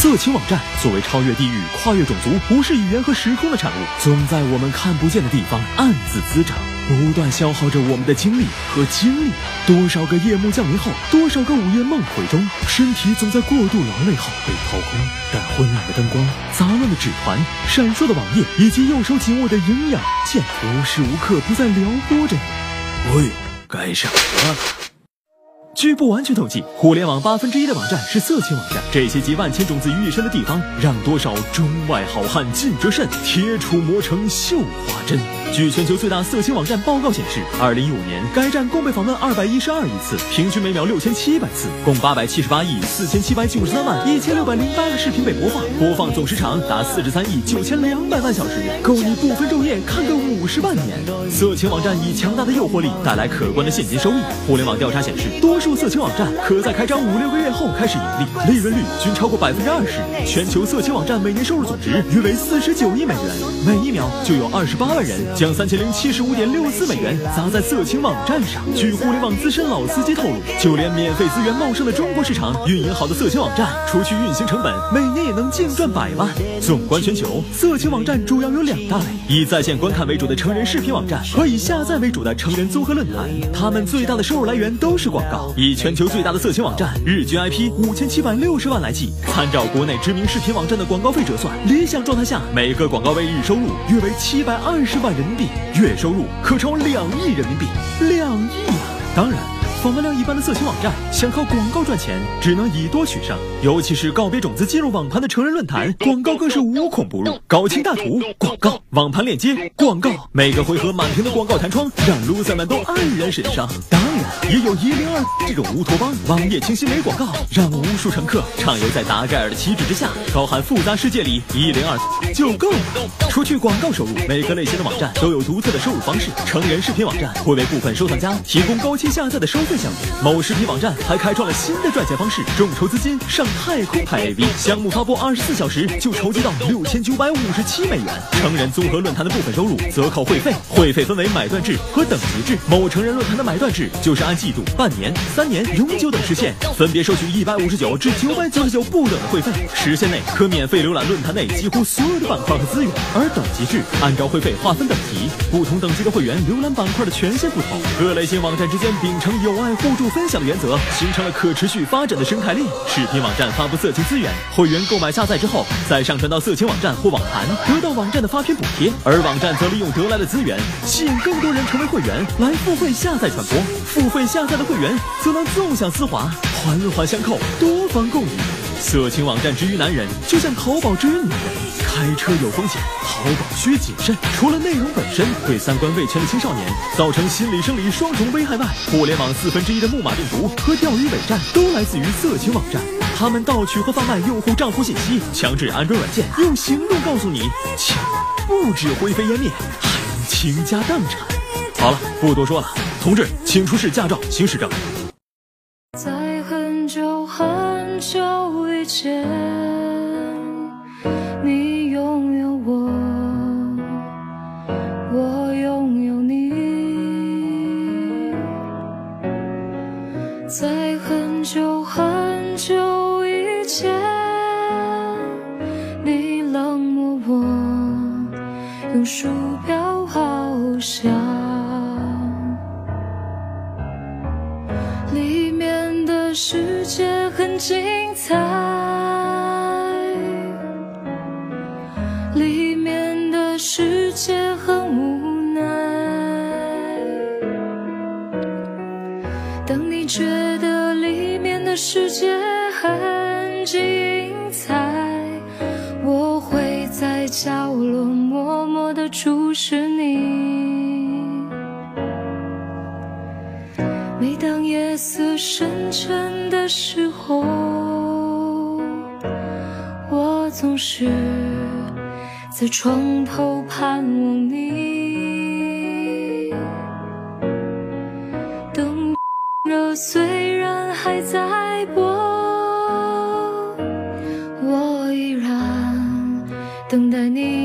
色情网站作为超越地域、跨越种族、无视语言和时空的产物，总在我们看不见的地方暗自滋长，不断消耗着我们的精力和精力。多少个夜幕降临后，多少个午夜梦回中，身体总在过度劳累后被掏空。但昏暗的灯光、杂乱的纸团、闪烁的网页，以及右手紧握的营养剑，无时无刻不在撩拨着你。喂，该上了。据不完全统计，互联网八分之一的网站是色情网站。这些集万千种子于一身的地方，让多少中外好汉尽折肾，铁杵磨成绣花针。据全球最大色情网站报告显示，二零一五年该站共被访问二百一十二亿次，平均每秒六千七百次，共八百七十八亿四千七百九十三万一千六百零八个视频被播放，播放总时长达四十三亿九千两百万小时，够你不分昼夜看个五十万年。色情网站以强大的诱惑力带来可观的现金收益。互联网调查显示，多数色情网站可在开张五六个月后开始盈利，利润率均超过百分之二十。全球色情网站每年收入总值约为四十九亿美元，每一秒就有二十八万人将三千零七十五点六四美元砸在色情网站上。据互联网资深老司机透露，就连免费资源茂盛的中国市场，运营好的色情网站，除去运行成本，每年也能净赚百万。纵观全球，色情网站主要有两大类：以在线观看为主的成人视频网站和以下载为主的成人综合论坛。他们最大的收入来源都是广告。以全球最大的色情网站日均 IP 五千七百六十万来计，参照国内知名视频网站的广告费折算，理想状态下，每个广告位日收入约为七百二十万人民币，月收入可超两亿人民币，两亿啊！当然。访问量一般的色情网站想靠广告赚钱，只能以多取胜。尤其是告别种子进入网盘的成人论坛，广告更是无孔不入。搞清大图广告，网盘链接广告，每个回合满屏的广告弹窗，让 loser 们都黯然神伤。当然，也有一零二这种乌托邦，网页清晰没广告，让无数乘客畅游在达盖尔的旗帜之下，高喊复杂世界里一零二就够了。除去广告收入，每个类型的网站都有独特的收入方式。成人视频网站会为部分收藏家提供高清下载的收费。项目某视频网站还开创了新的赚钱方式，众筹资金上太空拍 AV，项目发布二十四小时就筹集到六千九百五十七美元。成人综合论坛的部分收入则靠会费，会费分为买断制和等级制。某成人论坛的买断制就是按季度、半年、三年、永久等实现，分别收取一百五十九至九百九十九不等的会费，时限内可免费浏览论坛内几乎所有的板块和资源。而等级制按照会费划分等级，不同等级的会员浏览板块的权限不同。各类型网站之间秉承友。爱互助分享的原则，形成了可持续发展的生态链。视频网站发布色情资源，会员购买下载之后，再上传到色情网站或网盘，得到网站的发片补贴。而网站则利用得来的资源，吸引更多人成为会员，来付费下载传播。付费下载的会员则能纵享丝滑，环环相扣，多方共赢。色情网站之于男人，就像淘宝之于女人。开车有风险，淘宝需谨慎。除了内容本身对三观未全的青少年造成心理生理双重危害外，互联网四分之一的木马病毒和钓鱼伪战都来自于色情网站。他们盗取和贩卖用户账户信息，强制安装软件，用行动告诉你，钱不止灰飞烟灭，还能倾家荡产。好了，不多说了，同志，请出示驾照，行驶证。间你拥有我我拥有你。在很久很久以前你冷漠我用鼠标好像世界很精彩，里面的世界很无奈，当你觉得里面。的世界很精彩，我会在角落默默地注视你。深沉的时候，我总是在床头盼望你。灯热虽然还在播，我依然等待你。